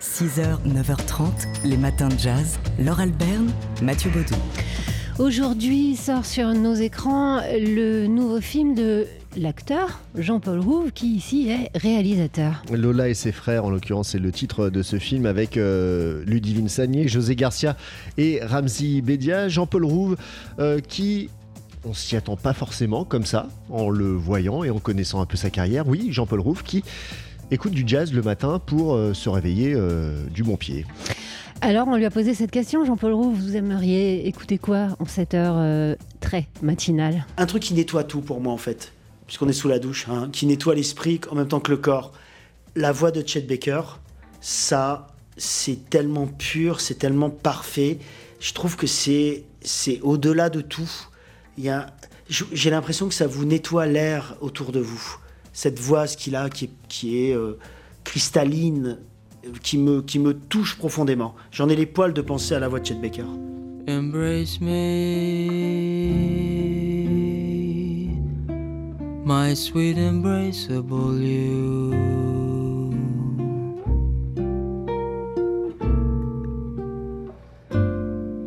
6h, 9h30, les matins de jazz. Laure Alberne, Mathieu Baudou. Aujourd'hui sort sur nos écrans le nouveau film de l'acteur Jean-Paul Rouve qui ici est réalisateur. Lola et ses frères, en l'occurrence, c'est le titre de ce film avec euh, Ludivine Sagné, José Garcia et Ramzi Bedia. Jean-Paul Rouve euh, qui on s'y attend pas forcément comme ça, en le voyant et en connaissant un peu sa carrière. Oui, Jean-Paul Rouve qui écoute du jazz le matin pour euh, se réveiller euh, du bon pied. Alors, on lui a posé cette question, Jean-Paul Roux, vous aimeriez écouter quoi en cette heure euh, très matinale? Un truc qui nettoie tout pour moi, en fait, puisqu'on est sous la douche, hein, qui nettoie l'esprit en même temps que le corps. La voix de Chet Baker, ça, c'est tellement pur, c'est tellement parfait. Je trouve que c'est, c'est au-delà de tout. Il y a, j'ai l'impression que ça vous nettoie l'air autour de vous. Cette voix qu'il a, qui est, euh, cristalline, qui me, qui me touche profondément. J'en ai les poils de penser à la voix de Chet Baker. Embrace me, my sweet embraceable you.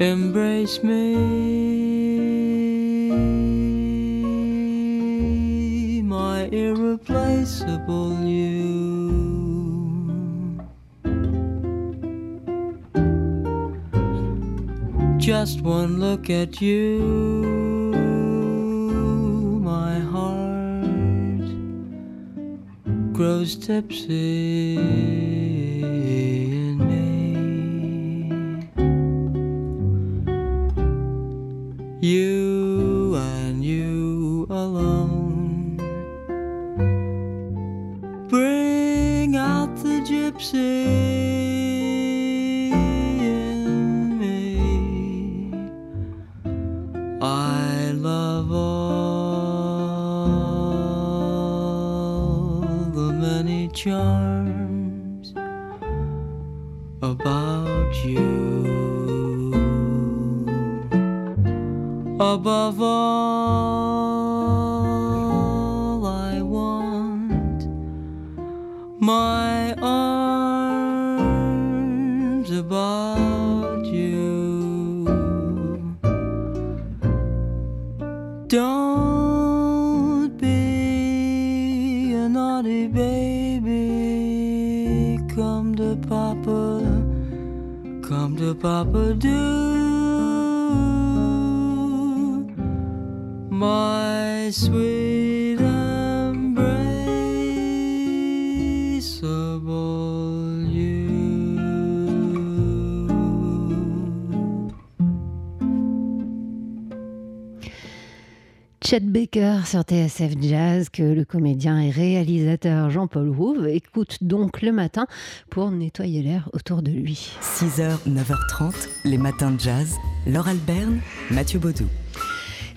Embrace me, irreplaceable you. Just one look at you, my heart grows tipsy in me. You and you the in me. I love all the many charms about you. Above all, Don't be a naughty baby. Come to Papa, come to Papa, do. My sweet embraceable Chet Baker sur TSF Jazz que le comédien et réalisateur Jean-Paul Rouve écoute donc le matin pour nettoyer l'air autour de lui. 6h, 9h30, les matins de jazz. Laure Alberne, Mathieu Baudou.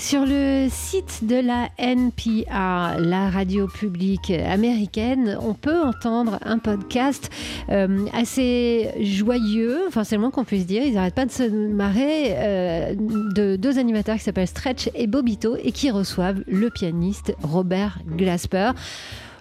Sur le site de la NPR, la radio publique américaine, on peut entendre un podcast euh, assez joyeux, enfin c'est le moins qu'on puisse dire, ils n'arrêtent pas de se marrer, euh, de deux animateurs qui s'appellent Stretch et Bobito et qui reçoivent le pianiste Robert Glasper.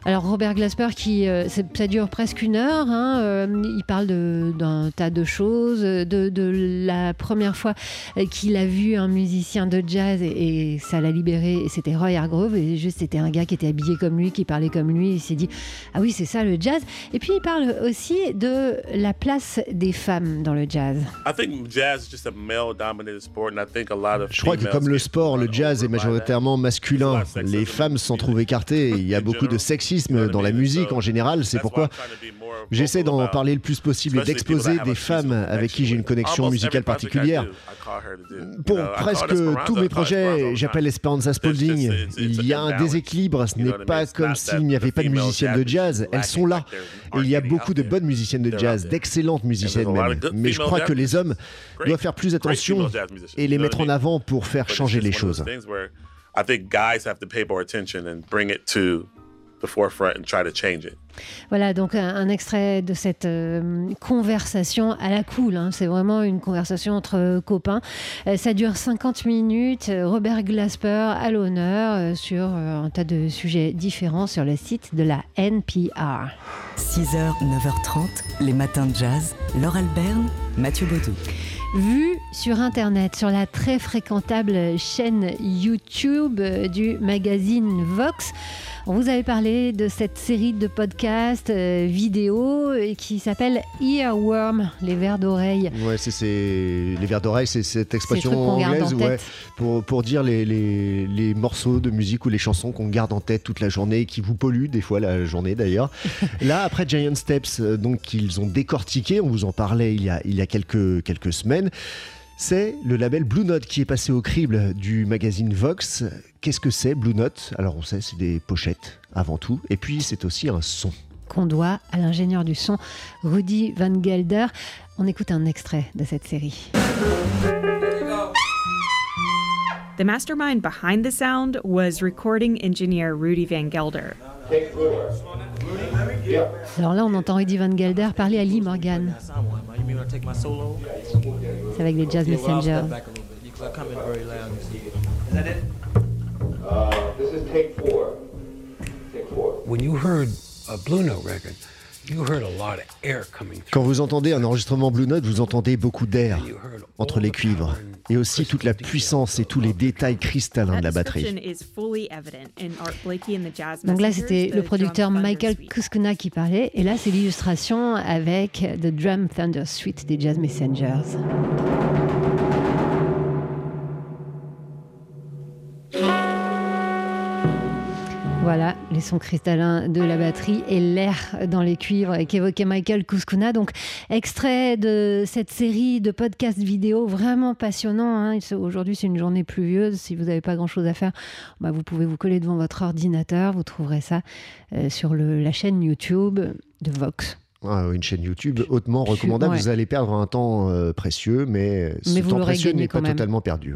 Alors Robert Glasper, qui euh, ça dure presque une heure, hein, euh, il parle d'un tas de choses, de, de la première fois euh, qu'il a vu un musicien de jazz et, et ça l'a libéré, c'était Roy Hargrove, et juste c'était un gars qui était habillé comme lui, qui parlait comme lui, il s'est dit ah oui c'est ça le jazz. Et puis il parle aussi de la place des femmes dans le jazz. I think jazz is just a male-dominated sport, and I think a lot of Je crois que comme le sport, le jazz est majoritairement masculin. Les femmes s'en trouvent écartées. Il y a beaucoup de dans la musique en général. C'est pourquoi j'essaie d'en parler le plus possible et d'exposer des femmes avec qui j'ai une connexion musicale particulière. Pour presque tous mes projets, j'appelle Esperanza Spalding. Il y a un déséquilibre. Ce n'est pas comme s'il n'y avait pas de musiciennes de jazz. Elles sont là. Et il y a beaucoup de bonnes musiciennes de jazz, d'excellentes musiciennes même. Mais je crois que les hommes doivent faire plus attention et les mettre en avant pour faire changer les choses. I think guys have to pay more attention and bring it to the forefront and try to change it. Voilà donc un, extrait de cette euh, conversation à la cool. Hein. C'est vraiment une conversation entre copains. Euh, ça dure 50 minutes. Robert Glasper à l'honneur euh, sur un tas de sujets différents sur le site de la NPR. 6h, 9h30, les matins de jazz. Laure Alberne, Mathieu Baudou. Vu sur Internet, sur la très fréquentable chaîne YouTube du magazine Vox. On vous avait parlé de cette série de podcasts euh, vidéo euh, qui s'appelle Earworm, les vers d'oreille. Ouais, c'est les vers d'oreille, c'est cette expression anglaise pour, pour dire les, les, les, morceaux de musique ou les chansons qu'on garde en tête toute la journée et qui vous polluent, des fois la journée d'ailleurs. Là, après Giant Steps, euh, donc qu'ils ont décortiqué, on vous en parlait il y a, il y a quelques, quelques semaines. C'est le label Blue Note qui est passé au crible du magazine Vox. Qu'est-ce que c'est Blue Note? Alors on sait, c'est des pochettes avant tout, et puis c'est aussi un son. Qu'on doit à l'ingénieur du son Rudy Van Gelder. On écoute un extrait de cette série. The mastermind behind the sound was recording engineer Rudy Van Gelder. Alors là, on entend Rudy Van Gelder parler à Lee Morgan. C'est avec les Jazz Messengers. When you heard a Blue Note record, quand vous entendez un enregistrement Blue Note, vous entendez beaucoup d'air entre les cuivres et aussi toute la puissance et tous les détails cristallins de la batterie. Donc là, c'était le producteur Michael Kuskuna qui parlait, et là, c'est l'illustration avec The Drum Thunder Suite des Jazz Messengers. Voilà, les sons cristallins de la batterie et l'air dans les cuivres qu'évoquait Michael Kuskuna. Donc, extrait de cette série de podcasts vidéo vraiment passionnant. Hein. Aujourd'hui, c'est une journée pluvieuse. Si vous n'avez pas grand-chose à faire, bah, vous pouvez vous coller devant votre ordinateur. Vous trouverez ça euh, sur la chaîne YouTube de Vox. Ah, une chaîne YouTube hautement recommandable. Vous allez perdre un temps euh, précieux, mais ce temps précieux n'est pas totalement perdu.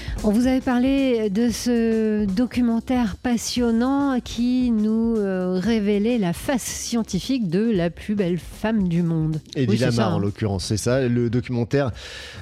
On vous avait parlé de ce documentaire passionnant qui nous euh, révélait la face scientifique de la plus belle femme du monde. Eddie Lamar, en hein. l'occurrence, c'est ça. Le documentaire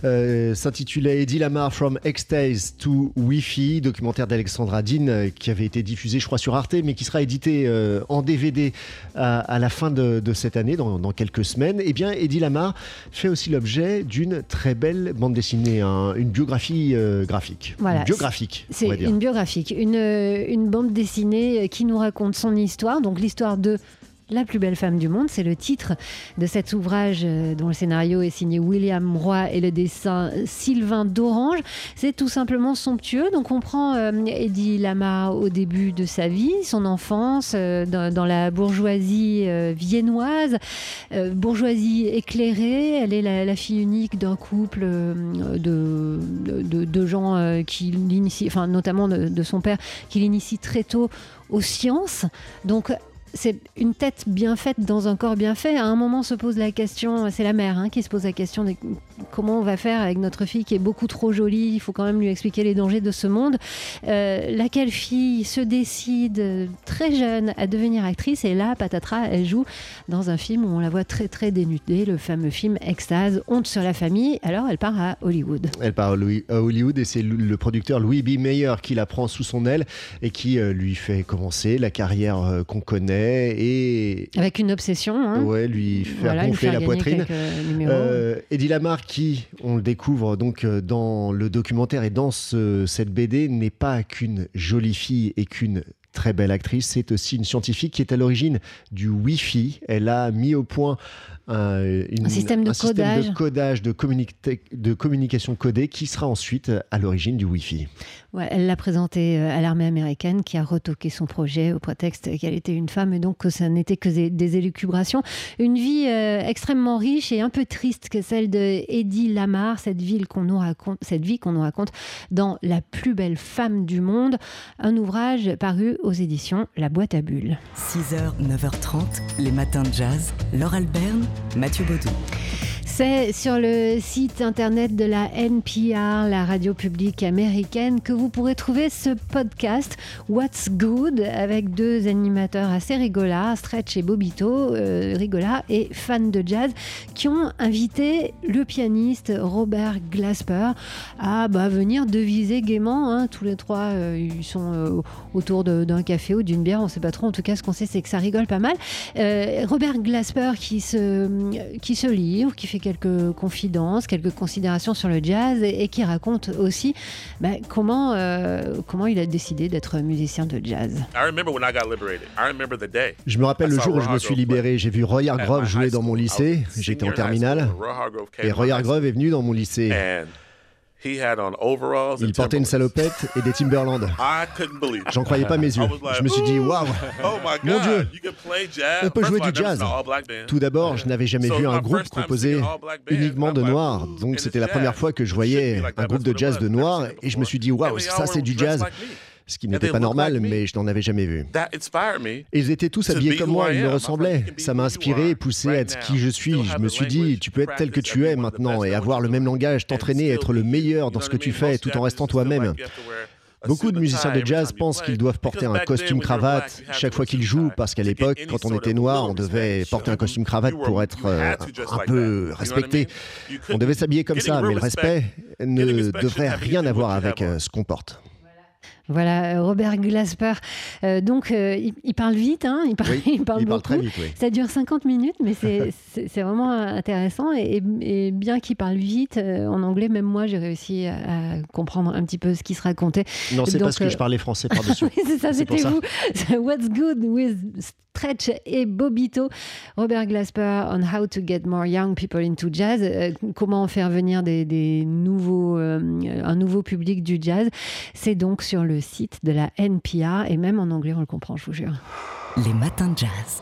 euh, s'intitulait Eddie Lamar From Extase to Wi-Fi, documentaire d'Alexandra Dean euh, qui avait été diffusé, je crois, sur Arte, mais qui sera édité en DVD à, la fin de, cette année, dans, quelques semaines. Eh bien, Eddie Lamar fait aussi l'objet d'une très belle bande dessinée, une biographie graphique. Voilà, biographique. C'est une biographique, une, une bande dessinée qui nous raconte son histoire, donc l'histoire de la plus belle femme du monde, c'est le titre de cet ouvrage euh, dont le scénario est signé William Roy et le dessin Sylvain d'Orange. C'est tout simplement somptueux. Donc on prend euh, Eddie Lama au début de sa vie, son enfance euh, dans, la bourgeoisie viennoise, bourgeoisie éclairée. Elle est la, fille unique d'un couple de, gens qui l'initient, enfin notamment de, de son père, qui l'initie très tôt aux sciences. Donc c'est une tête bien faite dans un corps bien fait. À un moment se pose la question, c'est la mère hein, qui se pose la question de comment on va faire avec notre fille qui est beaucoup trop jolie. Il faut quand même lui expliquer les dangers de ce monde. Euh, laquelle fille se décide très jeune à devenir actrice et là, patatras, elle joue dans un film où on la voit très très dénudée, le fameux film Extase, Honte sur la famille. Alors elle part à Hollywood. Elle part à Hollywood et c'est le producteur Louis B. Mayer qui la prend sous son aile et qui euh, lui fait commencer la carrière euh, qu'on connaît et avec une obsession. Hein. Ouais, lui faire gonfler la poitrine. Euh, Eddie Lamar, qui on le découvre donc euh, dans le documentaire et dans cette BD, n'est pas qu'une jolie fille et qu'une très belle actrice, c'est aussi une scientifique qui est à l'origine du Wi-Fi. Elle a mis au point un, système, de, codage. de, de, communication codée qui sera ensuite à l'origine du Wi-Fi. Ouais, elle l'a présenté euh, à l'armée américaine qui a retoqué son projet au prétexte qu'elle était une femme et donc que ça n'était que des, élucubrations. Une vie euh, extrêmement riche et un peu triste que celle de Eddie Lamar, cette, ville qu'on nous raconte, cette vie qu'on nous raconte dans La plus belle femme du monde, un ouvrage paru aux éditions La boîte à bulles. 6h, 9h30, les matins de jazz, Laure Alberne, Mathieu Baudou. C'est sur le site internet de la NPR, la radio publique américaine, que vous pourrez trouver ce podcast What's Good avec deux animateurs assez rigolas, Stretch et Bobito, euh, et fans de jazz, qui ont invité le pianiste Robert Glasper à bah, venir deviser gaiement. Hein. Tous les trois, euh, ils sont euh, autour d'un café ou d'une bière, on ne sait pas trop. En tout cas, ce qu'on sait, c'est que ça rigole pas mal. Robert Glasper qui se, qui se livre, qui fait quelques confidences, quelques considérations sur le jazz et, qui raconte aussi bah, comment, euh, comment il a décidé d'être musicien de jazz. Je me rappelle le jour où je me suis libéré. J'ai vu Roy Hargrove jouer dans mon lycée. J'étais en terminale. Et Roy Hargrove est venu dans mon lycée. Il portait une salopette et des Timberland. J'en croyais pas mes yeux. Je me suis dit, waouh, oh mon Dieu, on peut jouer du jazz. Tout d'abord, je n'avais jamais vu un groupe composé uniquement de noirs. Donc c'était la première fois que je voyais un groupe de jazz de noirs et je me suis dit, waouh, ça c'est du jazz ce qui n'était pas normal, mais je n'en avais jamais vu. ils étaient tous habillés comme moi, ils me ressemblaient. Ça m'a inspiré et poussé à être qui je suis. Je me suis dit, tu peux être tel que tu es maintenant et avoir le même langage, t'entraîner, être le meilleur dans ce que tu fais tout en restant toi-même. Beaucoup de musiciens de jazz pensent qu'ils doivent porter un costume cravate chaque fois qu'ils jouent, parce qu'à l'époque, quand on était noir, on devait porter un costume cravate pour être euh, un peu respecté. On devait s'habiller comme ça, mais le respect ne devrait rien avoir avec euh, ce qu'on porte. Voilà, euh, Robert Glasper. Euh, donc, euh, il, parle vite, hein, il, parle, il parle beaucoup. très vite, oui. Ça dure 50 minutes, mais c'est vraiment intéressant. Et, bien qu'il parle vite, en anglais, même moi, j'ai réussi à, comprendre un petit peu ce qui se racontait. Non, c'est parce que je parlais français par-dessus. oui, c'est ça, c'était vous. What's good with Stretch et Bobito, Robert Glasper on how to get more young people into jazz, euh, comment faire venir des, nouveaux, euh, un nouveau public du jazz. C'est donc sur le site de la NPR et même en anglais on le comprend, je vous jure. Les matins de jazz.